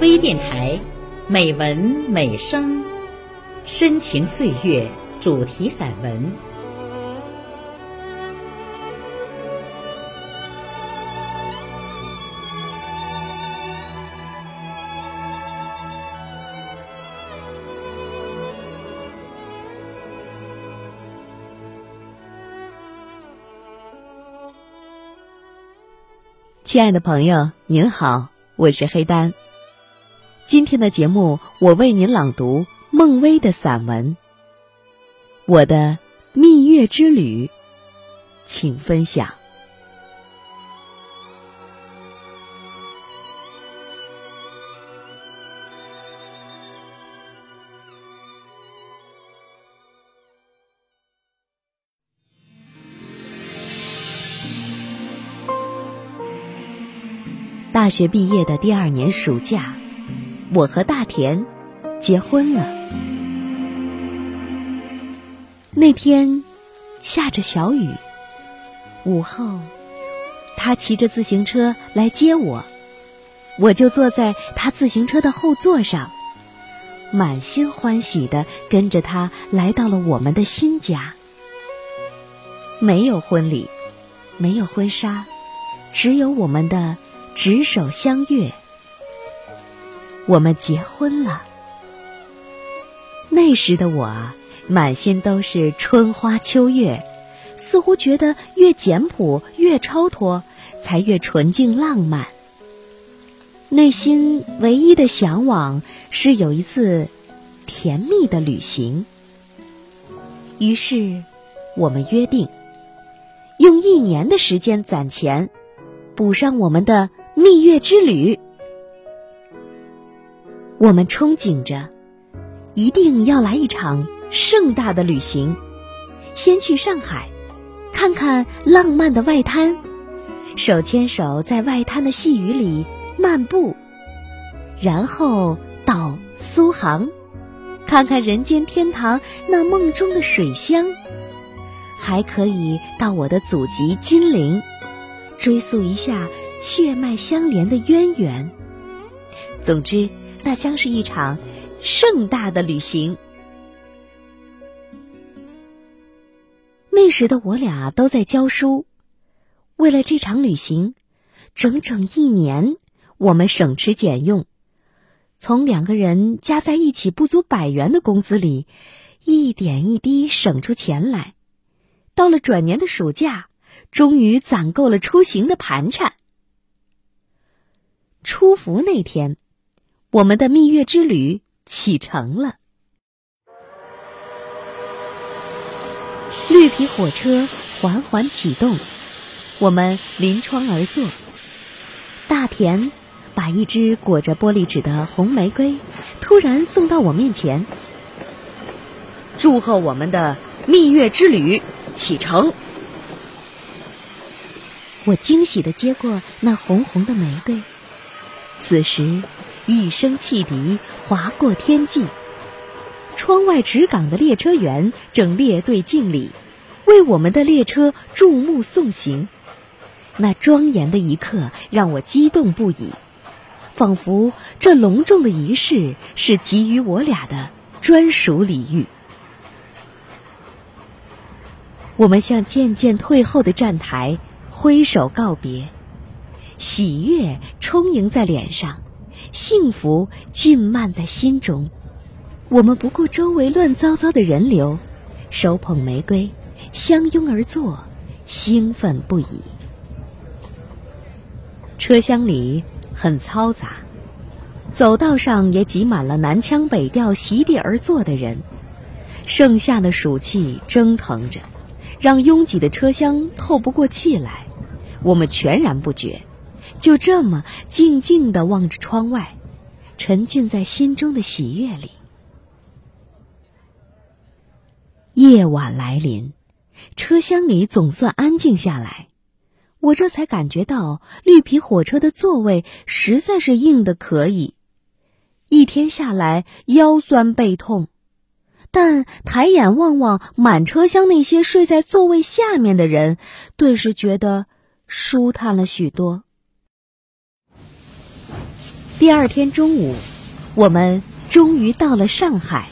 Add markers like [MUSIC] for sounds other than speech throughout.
微电台，美文美声，深情岁月主题散文。亲爱的朋友，您好，我是黑丹。今天的节目，我为您朗读孟薇的散文《我的蜜月之旅》，请分享。大学毕业的第二年暑假，我和大田结婚了。那天下着小雨，午后他骑着自行车来接我，我就坐在他自行车的后座上，满心欢喜的跟着他来到了我们的新家。没有婚礼，没有婚纱，只有我们的。执手相悦，我们结婚了。那时的我，满心都是春花秋月，似乎觉得越简朴越超脱，才越纯净浪漫。内心唯一的向往是有一次甜蜜的旅行。于是，我们约定用一年的时间攒钱，补上我们的。蜜月之旅，我们憧憬着，一定要来一场盛大的旅行。先去上海，看看浪漫的外滩，手牵手在外滩的细雨里漫步；然后到苏杭，看看人间天堂那梦中的水乡，还可以到我的祖籍金陵，追溯一下。血脉相连的渊源。总之，那将是一场盛大的旅行。那时的我俩都在教书，为了这场旅行，整整一年，我们省吃俭用，从两个人加在一起不足百元的工资里，一点一滴省出钱来。到了转年的暑假，终于攒够了出行的盘缠。出伏那天，我们的蜜月之旅启程了。绿皮火车缓缓启动，我们临窗而坐。大田把一支裹着玻璃纸的红玫瑰突然送到我面前，祝贺我们的蜜月之旅启程。我惊喜的接过那红红的玫瑰。此时，一声汽笛划过天际，窗外值岗的列车员正列队敬礼，为我们的列车注目送行。那庄严的一刻让我激动不已，仿佛这隆重的仪式是给予我俩的专属礼遇。我们向渐渐退后的站台挥手告别。喜悦充盈在脸上，幸福浸漫在心中。我们不顾周围乱糟糟的人流，手捧玫瑰，相拥而坐，兴奋不已。车厢里很嘈杂，走道上也挤满了南腔北调席地而坐的人。盛夏的暑气蒸腾着，让拥挤的车厢透不过气来。我们全然不觉。就这么静静的望着窗外，沉浸在心中的喜悦里。夜晚来临，车厢里总算安静下来，我这才感觉到绿皮火车的座位实在是硬的可以。一天下来腰酸背痛，但抬眼望望满车厢那些睡在座位下面的人，顿时觉得舒坦了许多。第二天中午，我们终于到了上海。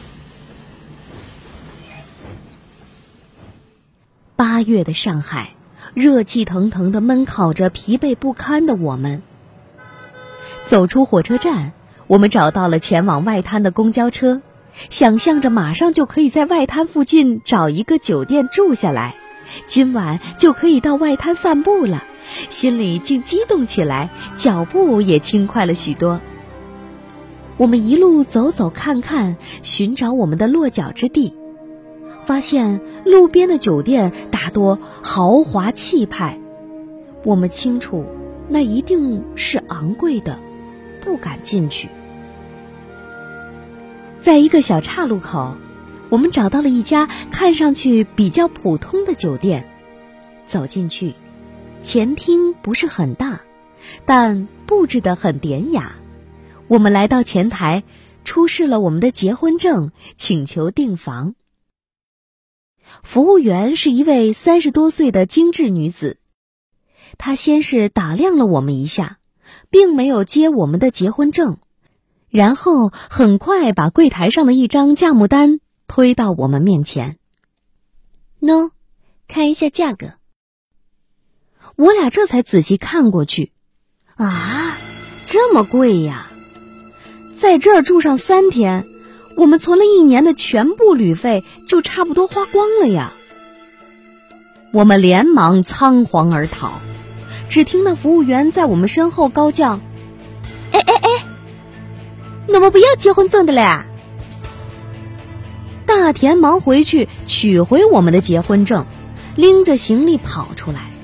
八月的上海，热气腾腾的闷烤着疲惫不堪的我们。走出火车站，我们找到了前往外滩的公交车，想象着马上就可以在外滩附近找一个酒店住下来，今晚就可以到外滩散步了，心里竟激动起来，脚步也轻快了许多。我们一路走走看看，寻找我们的落脚之地。发现路边的酒店大多豪华气派，我们清楚那一定是昂贵的，不敢进去。在一个小岔路口，我们找到了一家看上去比较普通的酒店。走进去，前厅不是很大，但布置得很典雅。我们来到前台，出示了我们的结婚证，请求订房。服务员是一位三十多岁的精致女子，她先是打量了我们一下，并没有接我们的结婚证，然后很快把柜台上的一张价目单推到我们面前。喏，看一下价格。我俩这才仔细看过去，啊，这么贵呀！在这儿住上三天。我们存了一年的全部旅费就差不多花光了呀！我们连忙仓皇而逃，只听那服务员在我们身后高叫：“哎哎哎，我们不要结婚证的嘞！”大田忙回去取回我们的结婚证，拎着行李跑出来。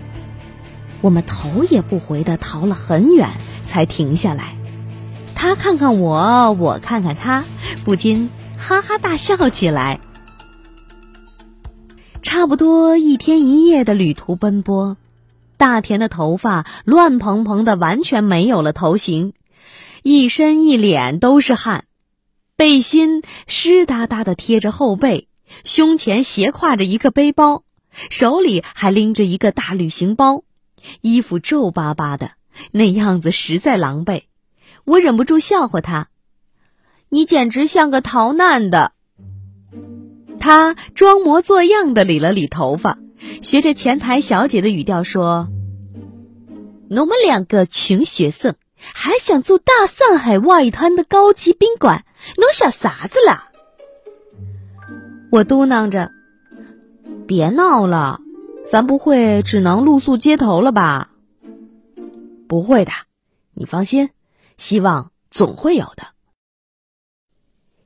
我们头也不回的逃了很远，才停下来。他看看我，我看看他，不禁哈哈大笑起来。差不多一天一夜的旅途奔波，大田的头发乱蓬蓬的，完全没有了头型，一身一脸都是汗，背心湿哒哒的贴着后背，胸前斜挎着一个背包，手里还拎着一个大旅行包，衣服皱巴巴的，那样子实在狼狈。我忍不住笑话他：“你简直像个逃难的。”他装模作样的理了理头发，学着前台小姐的语调说：“我们两个穷学生还想住大上海外滩的高级宾馆，侬想啥子啦？”我嘟囔着：“别闹了，咱不会只能露宿街头了吧？”“不会的，你放心。”希望总会有的。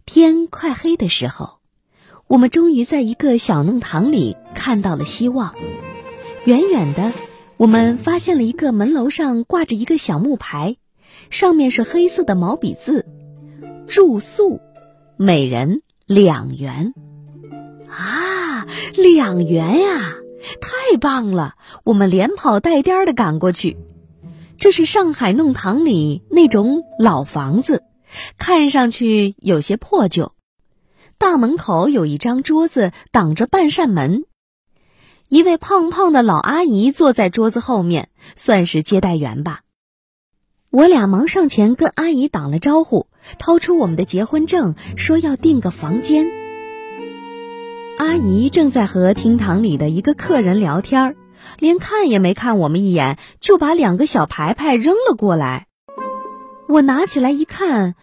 天快黑的时候，我们终于在一个小弄堂里看到了希望。远远的，我们发现了一个门楼上挂着一个小木牌，上面是黑色的毛笔字：“住宿，每人两元。”啊，两元呀，太棒了！我们连跑带颠的赶过去。这是上海弄堂里那种老房子，看上去有些破旧。大门口有一张桌子挡着半扇门，一位胖胖的老阿姨坐在桌子后面，算是接待员吧。我俩忙上前跟阿姨打了招呼，掏出我们的结婚证，说要订个房间。阿姨正在和厅堂里的一个客人聊天儿。连看也没看我们一眼，就把两个小牌牌扔了过来。我拿起来一看，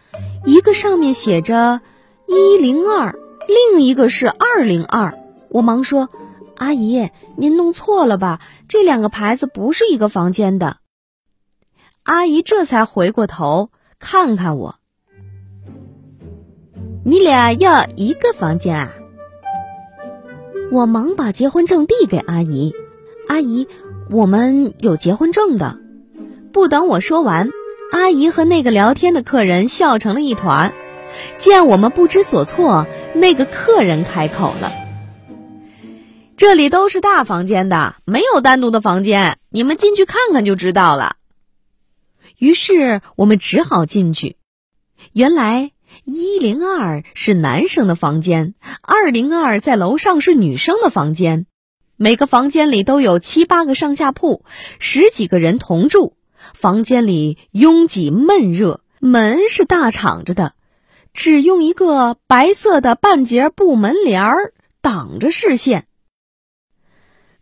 一个上面写着一零二，另一个是二零二。我忙说：“阿姨，您弄错了吧？这两个牌子不是一个房间的。”阿姨这才回过头看看我：“你俩要一个房间啊？”我忙把结婚证递给阿姨。阿姨，我们有结婚证的。不等我说完，阿姨和那个聊天的客人笑成了一团。见我们不知所措，那个客人开口了：“这里都是大房间的，没有单独的房间，你们进去看看就知道了。”于是我们只好进去。原来一零二是男生的房间，二零二在楼上是女生的房间。每个房间里都有七八个上下铺，十几个人同住。房间里拥挤闷热，门是大敞着的，只用一个白色的半截布门帘儿挡着视线。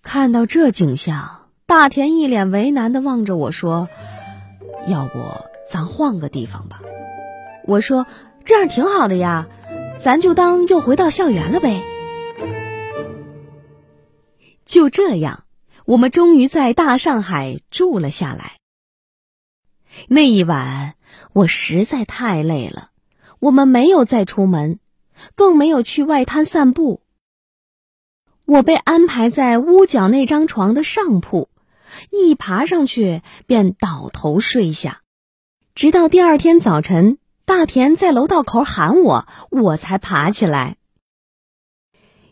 看到这景象，大田一脸为难的望着我说：“要不咱换个地方吧？”我说：“这样挺好的呀，咱就当又回到校园了呗。”就这样，我们终于在大上海住了下来。那一晚，我实在太累了，我们没有再出门，更没有去外滩散步。我被安排在屋角那张床的上铺，一爬上去便倒头睡下，直到第二天早晨，大田在楼道口喊我，我才爬起来。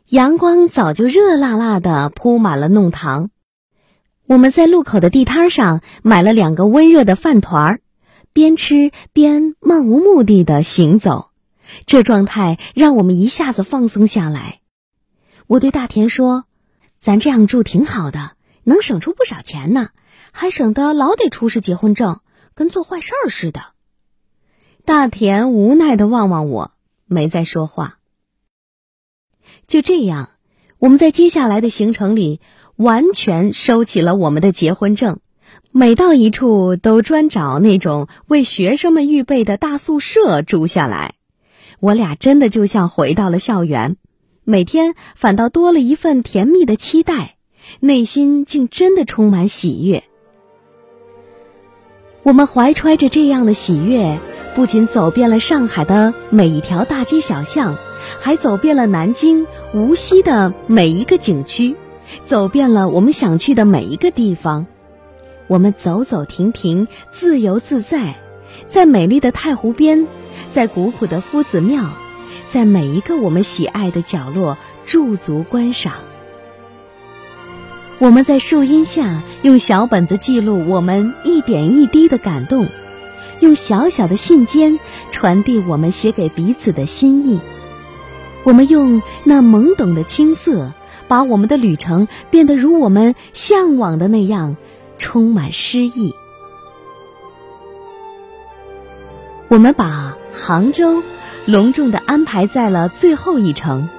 阳光早就热辣辣的铺满了弄堂，我们在路口的地摊上买了两个温热的饭团儿，边吃边漫无目的的行走，这状态让我们一下子放松下来。我对大田说：“咱这样住挺好的，能省出不少钱呢，还省得老得出示结婚证，跟做坏事儿似的。”大田无奈的望望我，没再说话。就这样，我们在接下来的行程里完全收起了我们的结婚证，每到一处都专找那种为学生们预备的大宿舍住下来。我俩真的就像回到了校园，每天反倒多了一份甜蜜的期待，内心竟真的充满喜悦。我们怀揣着这样的喜悦，不仅走遍了上海的每一条大街小巷。还走遍了南京、无锡的每一个景区，走遍了我们想去的每一个地方。我们走走停停，自由自在，在美丽的太湖边，在古朴的夫子庙，在每一个我们喜爱的角落驻足观赏。我们在树荫下用小本子记录我们一点一滴的感动，用小小的信笺传递我们写给彼此的心意。我们用那懵懂的青涩，把我们的旅程变得如我们向往的那样，充满诗意。我们把杭州隆重的安排在了最后一程，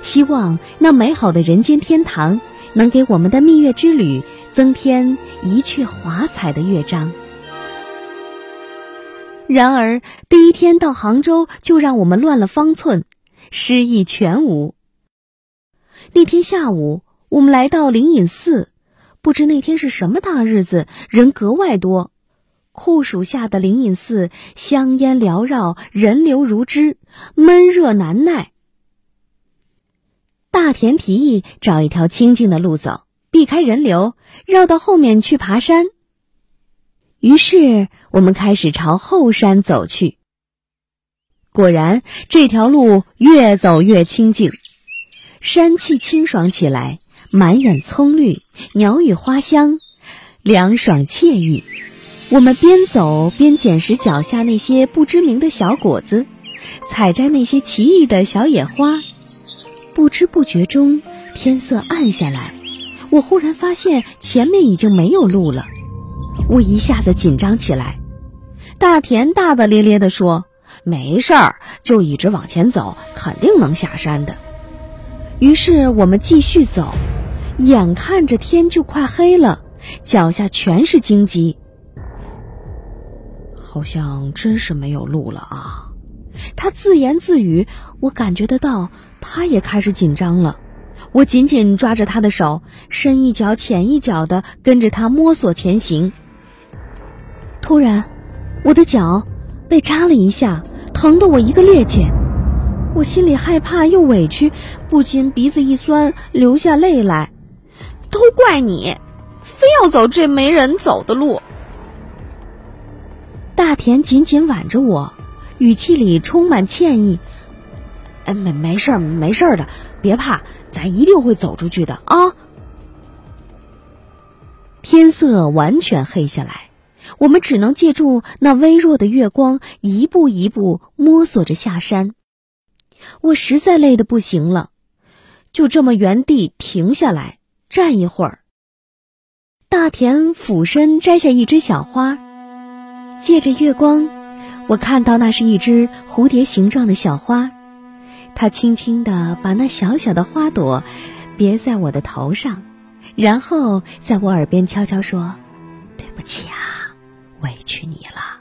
希望那美好的人间天堂能给我们的蜜月之旅增添一阙华彩的乐章。然而，第一天到杭州就让我们乱了方寸。诗意全无。那天下午，我们来到灵隐寺，不知那天是什么大日子，人格外多。酷暑下的灵隐寺，香烟缭绕，人流如织，闷热难耐。大田提议找一条清静的路走，避开人流，绕到后面去爬山。于是，我们开始朝后山走去。果然，这条路越走越清静，山气清爽起来，满眼葱绿，鸟语花香，凉爽惬意。我们边走边捡拾脚下那些不知名的小果子，采摘那些奇异的小野花。不知不觉中，天色暗下来，我忽然发现前面已经没有路了，我一下子紧张起来。大田大大咧咧地说。没事儿，就一直往前走，肯定能下山的。于是我们继续走，眼看着天就快黑了，脚下全是荆棘，好像真是没有路了啊！他自言自语，我感觉得到，他也开始紧张了。我紧紧抓着他的手，深一脚浅一脚的跟着他摸索前行。突然，我的脚被扎了一下。疼得我一个趔趄，我心里害怕又委屈，不禁鼻子一酸，流下泪来。都怪你，非要走这没人走的路。大田紧紧挽着我，语气里充满歉意：“哎，没没事儿，没事儿的，别怕，咱一定会走出去的啊！”天色完全黑下来。我们只能借助那微弱的月光，一步一步摸索着下山。我实在累得不行了，就这么原地停下来站一会儿。大田俯身摘下一只小花，借着月光，我看到那是一只蝴蝶形状的小花，他轻轻地把那小小的花朵别在我的头上，然后在我耳边悄悄说：“对不起啊，委屈你了。”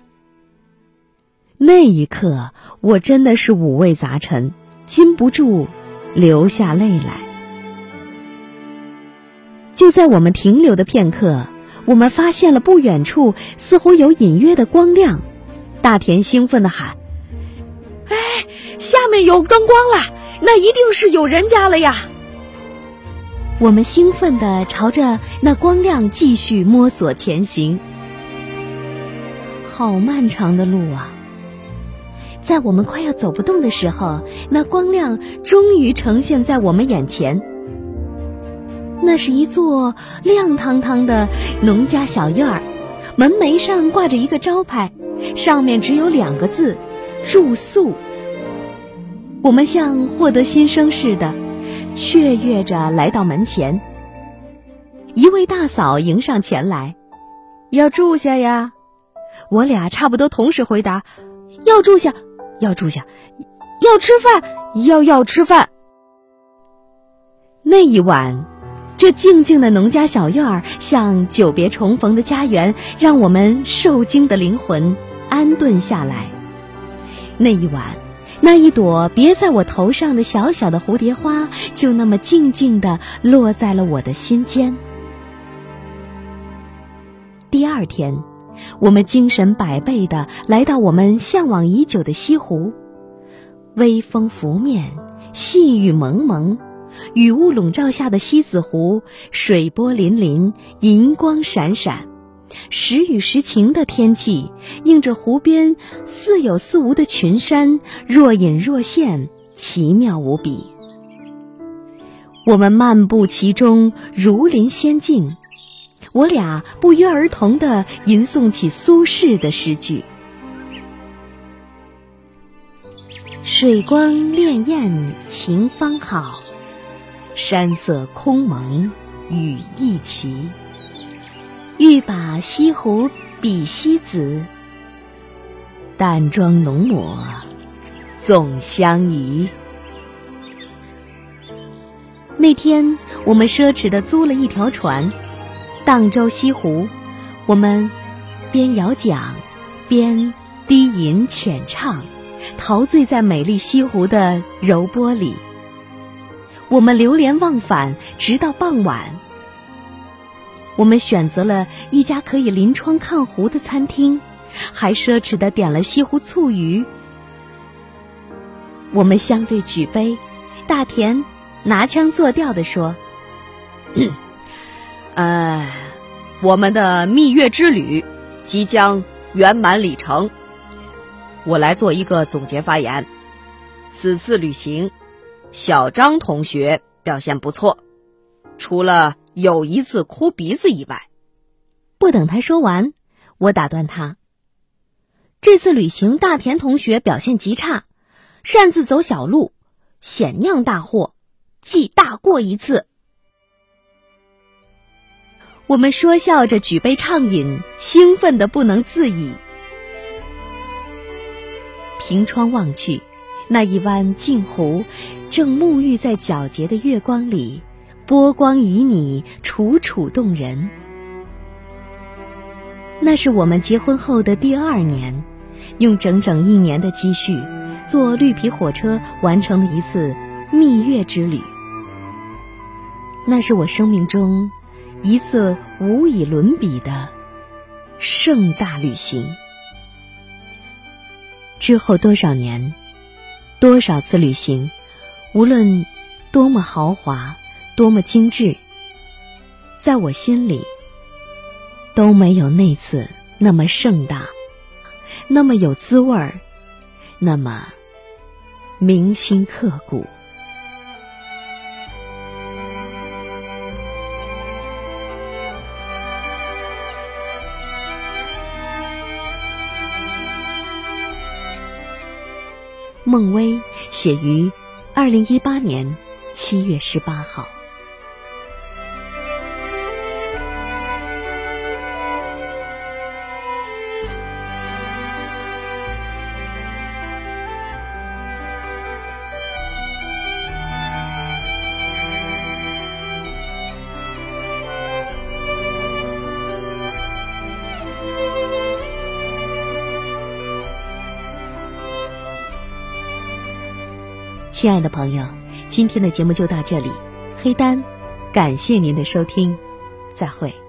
那一刻，我真的是五味杂陈，禁不住流下泪来。就在我们停留的片刻，我们发现了不远处似乎有隐约的光亮。大田兴奋地喊：“，下面有灯光了，那一定是有人家了呀！”我们兴奋地朝着那光亮继续摸索前行。好漫长的路啊！在我们快要走不动的时候，那光亮终于呈现在我们眼前。那是一座亮堂堂的农家小院儿，门楣上挂着一个招牌。上面只有两个字：住宿。我们像获得新生似的，雀跃着来到门前。一位大嫂迎上前来：“要住下呀？”我俩差不多同时回答：“要住下，要住下，要吃饭，要要吃饭。”那一晚。这静静的农家小院儿，像久别重逢的家园，让我们受惊的灵魂安顿下来。那一晚，那一朵别在我头上的小小的蝴蝶花，就那么静静地落在了我的心间。第二天，我们精神百倍地来到我们向往已久的西湖，微风拂面，细雨蒙蒙。雨雾笼罩下的西子湖，水波粼粼，银光闪闪。时雨时晴的天气，映着湖边似有似无的群山，若隐若现，奇妙无比。我们漫步其中，如临仙境。我俩不约而同地吟诵起苏轼的诗句：“水光潋滟晴方好。”山色空蒙雨亦奇，欲把西湖比西子，淡妆浓抹总相宜。那天我们奢侈的租了一条船，荡舟西湖。我们边摇桨，边低吟浅唱，陶醉在美丽西湖的柔波里。我们流连忘返，直到傍晚。我们选择了一家可以临窗看湖的餐厅，还奢侈的点了西湖醋鱼。我们相对举杯，大田拿腔作调的说：“ [COUGHS] 呃，我们的蜜月之旅即将圆满礼成。我来做一个总结发言。此次旅行。”小张同学表现不错，除了有一次哭鼻子以外。不等他说完，我打断他：“这次旅行，大田同学表现极差，擅自走小路，险酿大祸，记大过一次。”我们说笑着举杯畅饮，兴奋的不能自已。凭窗望去。那一湾镜湖，正沐浴在皎洁的月光里，波光旖旎，楚楚动人。那是我们结婚后的第二年，用整整一年的积蓄，坐绿皮火车完成了一次蜜月之旅。那是我生命中一次无以伦比的盛大旅行。之后多少年？多少次旅行，无论多么豪华、多么精致，在我心里都没有那次那么盛大，那么有滋味儿，那么铭心刻骨。孟薇写于二零一八年七月十八号。亲爱的朋友，今天的节目就到这里，黑丹，感谢您的收听，再会。